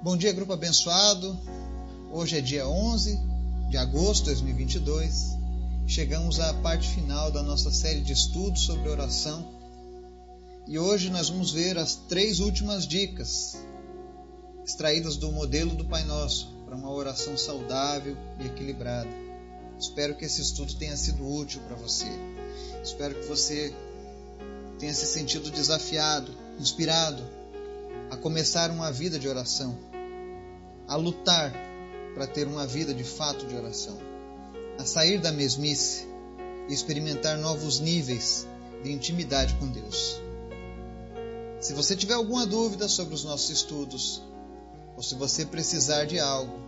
Bom dia, grupo abençoado. Hoje é dia 11 de agosto de 2022. Chegamos à parte final da nossa série de estudos sobre oração. E hoje nós vamos ver as três últimas dicas extraídas do modelo do Pai Nosso para uma oração saudável e equilibrada. Espero que esse estudo tenha sido útil para você. Espero que você tenha se sentido desafiado, inspirado a começar uma vida de oração a lutar para ter uma vida de fato de oração, a sair da mesmice e experimentar novos níveis de intimidade com Deus. Se você tiver alguma dúvida sobre os nossos estudos, ou se você precisar de algo,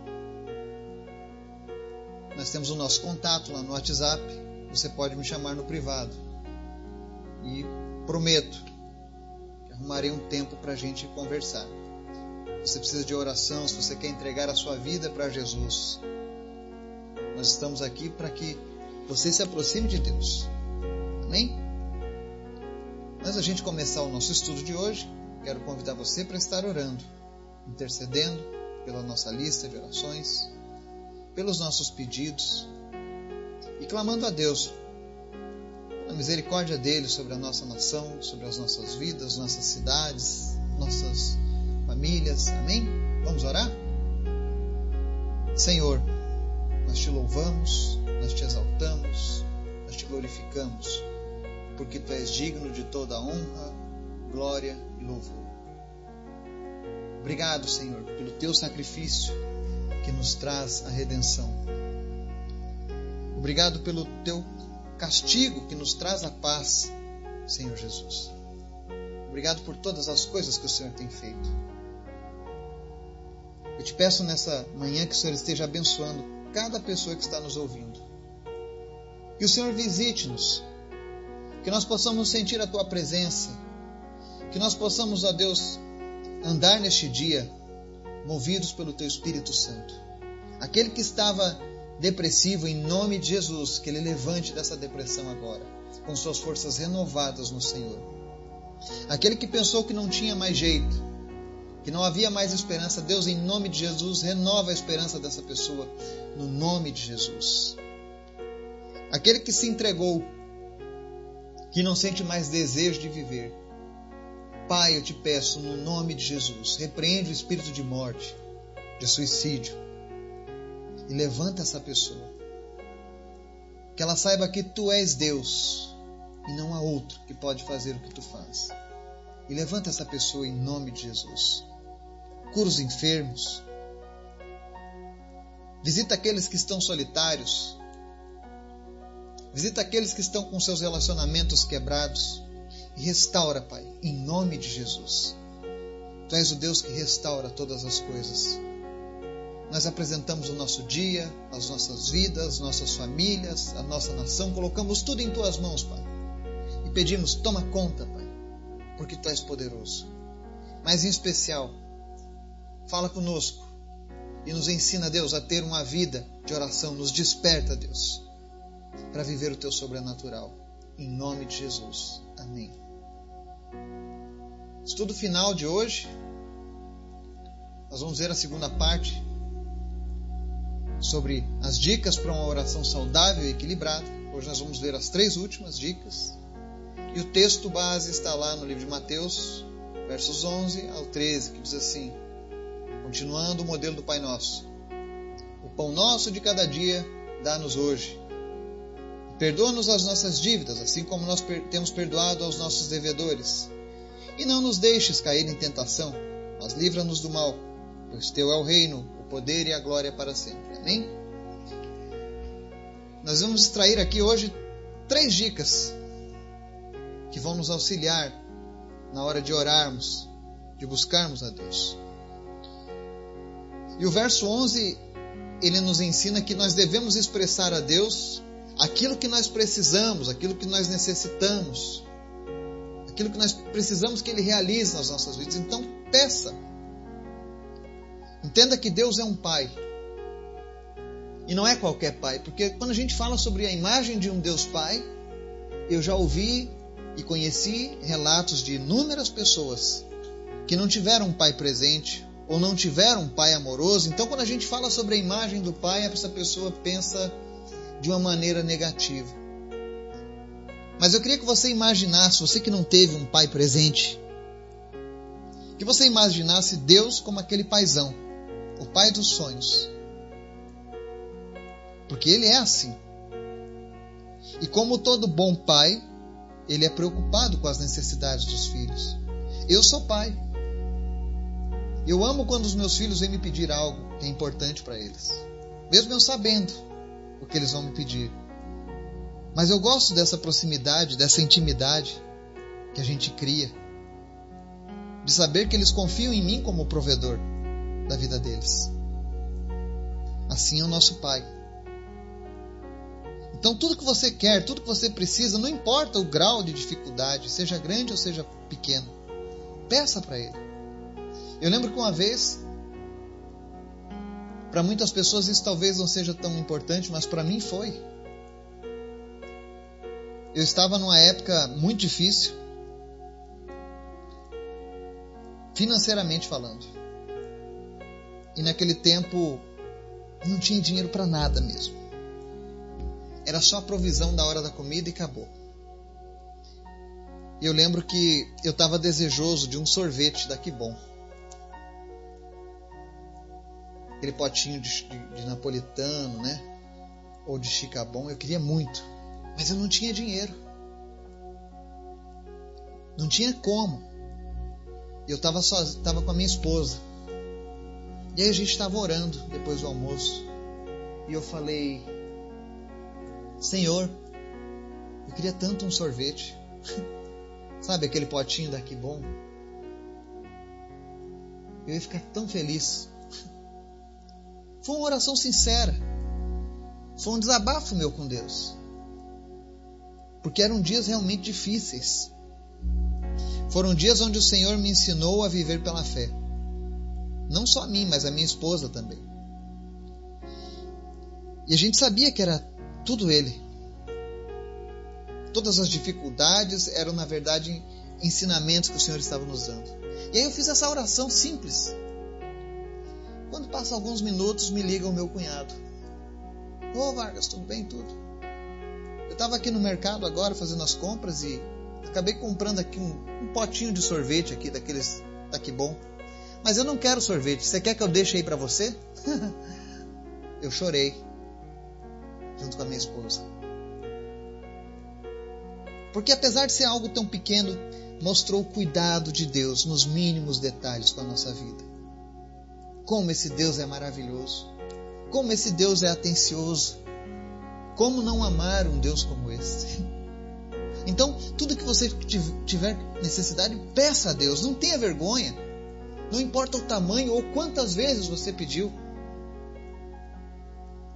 nós temos o nosso contato lá no WhatsApp. Você pode me chamar no privado. E prometo arrumarei um tempo para a gente conversar você precisa de oração, se você quer entregar a sua vida para Jesus, nós estamos aqui para que você se aproxime de Deus. Amém? Antes da gente começar o nosso estudo de hoje, quero convidar você para estar orando, intercedendo pela nossa lista de orações, pelos nossos pedidos e clamando a Deus a misericórdia dele sobre a nossa nação, sobre as nossas vidas, nossas cidades, nossas famílias. Amém? Vamos orar? Senhor, nós te louvamos, nós te exaltamos, nós te glorificamos, porque tu és digno de toda honra, glória e louvor. Obrigado, Senhor, pelo teu sacrifício que nos traz a redenção. Obrigado pelo teu castigo que nos traz a paz, Senhor Jesus. Obrigado por todas as coisas que o Senhor tem feito. Eu te peço nessa manhã que o Senhor esteja abençoando cada pessoa que está nos ouvindo. Que o Senhor visite-nos. Que nós possamos sentir a tua presença. Que nós possamos, ó Deus, andar neste dia movidos pelo teu Espírito Santo. Aquele que estava depressivo, em nome de Jesus, que ele levante dessa depressão agora, com suas forças renovadas no Senhor. Aquele que pensou que não tinha mais jeito, que não havia mais esperança, Deus, em nome de Jesus, renova a esperança dessa pessoa, no nome de Jesus. Aquele que se entregou, que não sente mais desejo de viver, Pai, eu te peço, no nome de Jesus, repreende o espírito de morte, de suicídio, e levanta essa pessoa. Que ela saiba que tu és Deus e não há outro que pode fazer o que tu faz. E levanta essa pessoa em nome de Jesus cura os enfermos, visita aqueles que estão solitários, visita aqueles que estão com seus relacionamentos quebrados e restaura, Pai, em nome de Jesus. Tu és o Deus que restaura todas as coisas. Nós apresentamos o nosso dia, as nossas vidas, nossas famílias, a nossa nação, colocamos tudo em tuas mãos, Pai. E pedimos, toma conta, Pai, porque tu és poderoso. Mas em especial, Fala conosco e nos ensina, Deus, a ter uma vida de oração. Nos desperta, Deus, para viver o teu sobrenatural. Em nome de Jesus. Amém. Estudo final de hoje. Nós vamos ver a segunda parte sobre as dicas para uma oração saudável e equilibrada. Hoje nós vamos ver as três últimas dicas. E o texto base está lá no livro de Mateus, versos 11 ao 13, que diz assim: Continuando o modelo do Pai Nosso. O pão nosso de cada dia dá-nos hoje. Perdoa-nos as nossas dívidas, assim como nós temos perdoado aos nossos devedores. E não nos deixes cair em tentação, mas livra-nos do mal, pois teu é o reino, poder e a glória para sempre. Amém? Nós vamos extrair aqui hoje três dicas que vão nos auxiliar na hora de orarmos, de buscarmos a Deus. E o verso 11, ele nos ensina que nós devemos expressar a Deus aquilo que nós precisamos, aquilo que nós necessitamos, aquilo que nós precisamos que Ele realize nas nossas vidas. Então, peça. Entenda que Deus é um Pai. E não é qualquer Pai, porque quando a gente fala sobre a imagem de um Deus Pai, eu já ouvi e conheci relatos de inúmeras pessoas que não tiveram um pai presente ou não tiveram um pai amoroso. Então, quando a gente fala sobre a imagem do pai, essa pessoa pensa de uma maneira negativa. Mas eu queria que você imaginasse, você que não teve um pai presente, que você imaginasse Deus como aquele paizão, o pai dos sonhos. Porque ele é assim. E como todo bom pai, ele é preocupado com as necessidades dos filhos. Eu sou pai. Eu amo quando os meus filhos vêm me pedir algo que é importante para eles, mesmo eu sabendo o que eles vão me pedir. Mas eu gosto dessa proximidade, dessa intimidade que a gente cria, de saber que eles confiam em mim como provedor da vida deles. Assim é o nosso Pai. Então, tudo que você quer, tudo que você precisa, não importa o grau de dificuldade, seja grande ou seja pequeno, peça para Ele. Eu lembro que uma vez, para muitas pessoas isso talvez não seja tão importante, mas para mim foi. Eu estava numa época muito difícil, financeiramente falando. E naquele tempo não tinha dinheiro para nada mesmo. Era só a provisão da hora da comida e acabou. E eu lembro que eu estava desejoso de um sorvete da Que Bom. Aquele potinho de, de, de napolitano, né? Ou de chicabon, eu queria muito. Mas eu não tinha dinheiro. Não tinha como. Eu estava tava com a minha esposa. E aí a gente estava orando depois do almoço. E eu falei: Senhor, eu queria tanto um sorvete. Sabe aquele potinho daqui bom? Eu ia ficar tão feliz. Foi uma oração sincera. Foi um desabafo meu com Deus. Porque eram dias realmente difíceis. Foram dias onde o Senhor me ensinou a viver pela fé. Não só a mim, mas a minha esposa também. E a gente sabia que era tudo Ele. Todas as dificuldades eram, na verdade, ensinamentos que o Senhor estava nos dando. E aí eu fiz essa oração simples. Quando passa alguns minutos, me liga o meu cunhado. Ô oh, Vargas, tudo bem? Tudo. Eu estava aqui no mercado agora fazendo as compras e acabei comprando aqui um, um potinho de sorvete aqui, daqueles tá que bom. Mas eu não quero sorvete. Você quer que eu deixe aí para você? eu chorei junto com a minha esposa. Porque apesar de ser algo tão pequeno, mostrou o cuidado de Deus nos mínimos detalhes com a nossa vida. Como esse Deus é maravilhoso. Como esse Deus é atencioso. Como não amar um Deus como esse? Então, tudo que você tiver necessidade, peça a Deus, não tenha vergonha. Não importa o tamanho ou quantas vezes você pediu.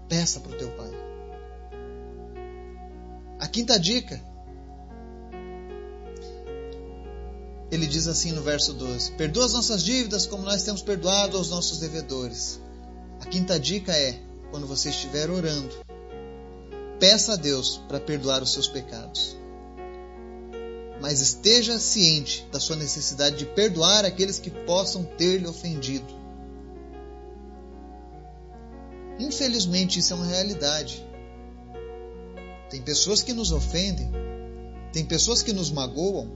Peça para o teu Pai. A quinta dica. Ele diz assim no verso 12: Perdoa as nossas dívidas como nós temos perdoado aos nossos devedores. A quinta dica é: quando você estiver orando, peça a Deus para perdoar os seus pecados. Mas esteja ciente da sua necessidade de perdoar aqueles que possam ter lhe ofendido. Infelizmente, isso é uma realidade. Tem pessoas que nos ofendem, tem pessoas que nos magoam,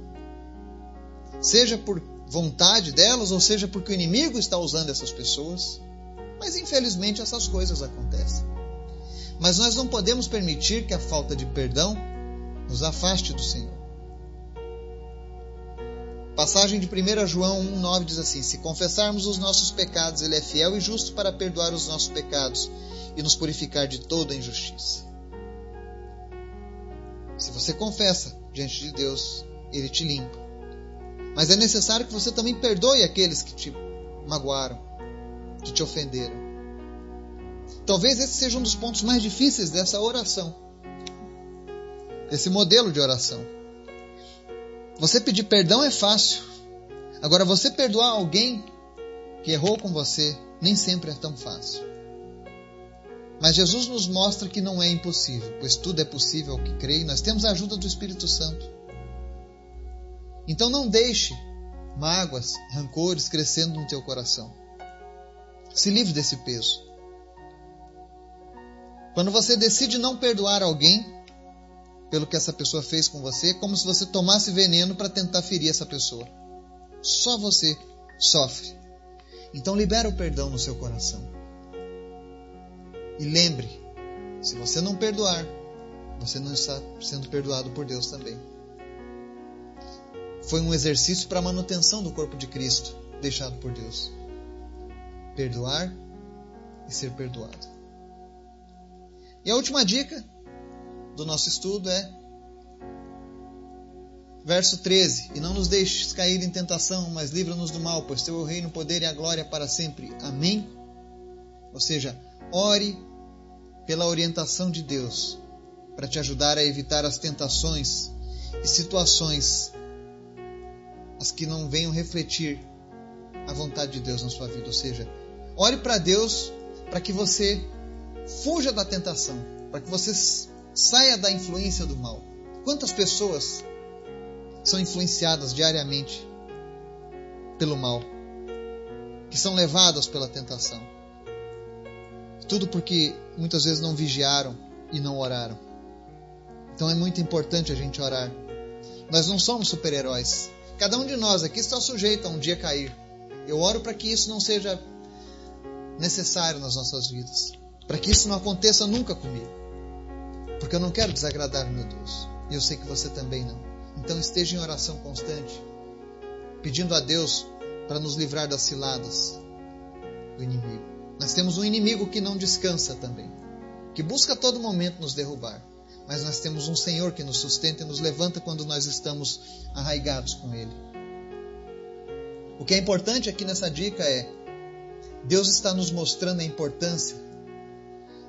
seja por vontade delas ou seja porque o inimigo está usando essas pessoas. Mas infelizmente essas coisas acontecem. Mas nós não podemos permitir que a falta de perdão nos afaste do Senhor. Passagem de 1 João 1,9 diz assim: Se confessarmos os nossos pecados, Ele é fiel e justo para perdoar os nossos pecados e nos purificar de toda injustiça. Se você confessa diante de Deus, Ele te limpa. Mas é necessário que você também perdoe aqueles que te magoaram, que te ofenderam. Talvez esse seja um dos pontos mais difíceis dessa oração, desse modelo de oração. Você pedir perdão é fácil. Agora, você perdoar alguém que errou com você nem sempre é tão fácil. Mas Jesus nos mostra que não é impossível, pois tudo é possível ao que crê e nós temos a ajuda do Espírito Santo. Então não deixe mágoas, rancores crescendo no teu coração. Se livre desse peso. Quando você decide não perdoar alguém pelo que essa pessoa fez com você, como se você tomasse veneno para tentar ferir essa pessoa. Só você sofre. Então libera o perdão no seu coração. E lembre, se você não perdoar, você não está sendo perdoado por Deus também. Foi um exercício para a manutenção do corpo de Cristo, deixado por Deus. Perdoar e ser perdoado. E a última dica do nosso estudo é verso 13: E não nos deixes cair em tentação, mas livra-nos do mal, pois teu é o reino, o poder e a glória para sempre. Amém? Ou seja, ore pela orientação de Deus para te ajudar a evitar as tentações e situações as que não venham refletir a vontade de Deus na sua vida. Ou seja, ore para Deus para que você fuja da tentação, para que você saia da influência do mal. Quantas pessoas são influenciadas diariamente pelo mal, que são levadas pela tentação? Tudo porque muitas vezes não vigiaram e não oraram. Então é muito importante a gente orar. Nós não somos super-heróis. Cada um de nós aqui está sujeito a um dia cair. Eu oro para que isso não seja necessário nas nossas vidas. Para que isso não aconteça nunca comigo. Porque eu não quero desagradar meu Deus. E eu sei que você também não. Então esteja em oração constante, pedindo a Deus para nos livrar das ciladas do inimigo. Nós temos um inimigo que não descansa também, que busca a todo momento nos derrubar mas nós temos um Senhor que nos sustenta e nos levanta quando nós estamos arraigados com Ele. O que é importante aqui nessa dica é: Deus está nos mostrando a importância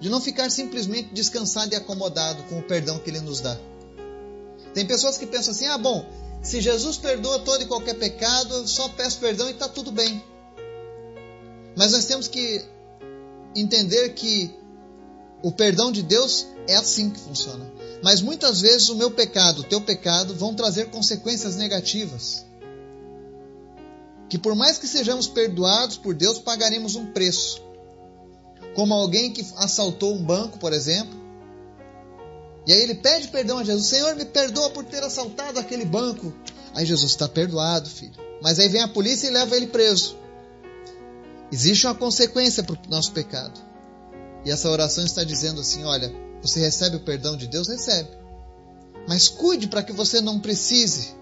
de não ficar simplesmente descansado e acomodado com o perdão que Ele nos dá. Tem pessoas que pensam assim: ah, bom, se Jesus perdoa todo e qualquer pecado, eu só peço perdão e está tudo bem. Mas nós temos que entender que o perdão de Deus é assim que funciona. Mas muitas vezes o meu pecado, o teu pecado, vão trazer consequências negativas. Que por mais que sejamos perdoados por Deus, pagaremos um preço. Como alguém que assaltou um banco, por exemplo. E aí ele pede perdão a Jesus: Senhor, me perdoa por ter assaltado aquele banco. Aí Jesus está perdoado, filho. Mas aí vem a polícia e leva ele preso. Existe uma consequência para o nosso pecado. E essa oração está dizendo assim: olha, você recebe o perdão de Deus? Recebe. Mas cuide para que você não precise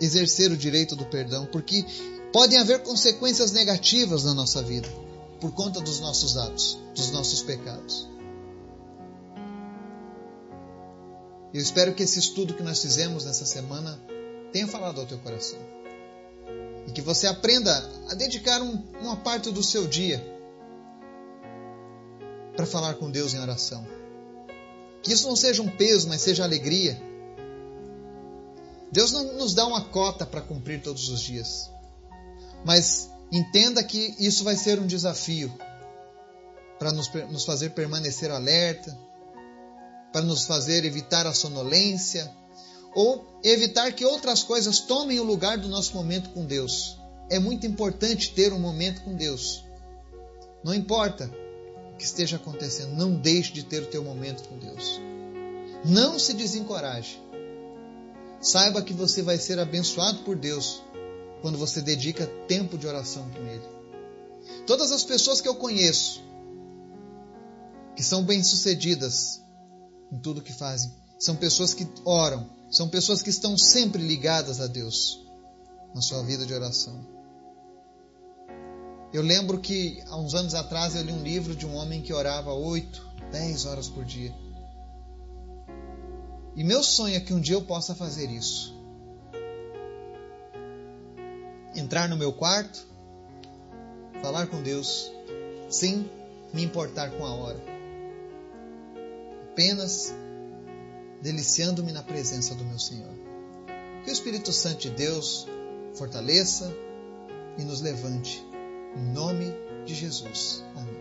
exercer o direito do perdão, porque podem haver consequências negativas na nossa vida por conta dos nossos atos, dos nossos pecados. Eu espero que esse estudo que nós fizemos nessa semana tenha falado ao teu coração. E que você aprenda a dedicar um, uma parte do seu dia para falar com Deus em oração. Que isso não seja um peso, mas seja alegria. Deus não nos dá uma cota para cumprir todos os dias. Mas entenda que isso vai ser um desafio para nos, nos fazer permanecer alerta, para nos fazer evitar a sonolência ou evitar que outras coisas tomem o lugar do nosso momento com Deus. É muito importante ter um momento com Deus. Não importa que esteja acontecendo, não deixe de ter o teu momento com Deus. Não se desencoraje. Saiba que você vai ser abençoado por Deus quando você dedica tempo de oração com Ele. Todas as pessoas que eu conheço, que são bem-sucedidas em tudo que fazem, são pessoas que oram, são pessoas que estão sempre ligadas a Deus na sua vida de oração. Eu lembro que há uns anos atrás eu li um livro de um homem que orava 8, 10 horas por dia. E meu sonho é que um dia eu possa fazer isso. Entrar no meu quarto, falar com Deus, sem me importar com a hora. Apenas deliciando-me na presença do meu Senhor. Que o Espírito Santo de Deus fortaleça e nos levante em nome de Jesus. Amém.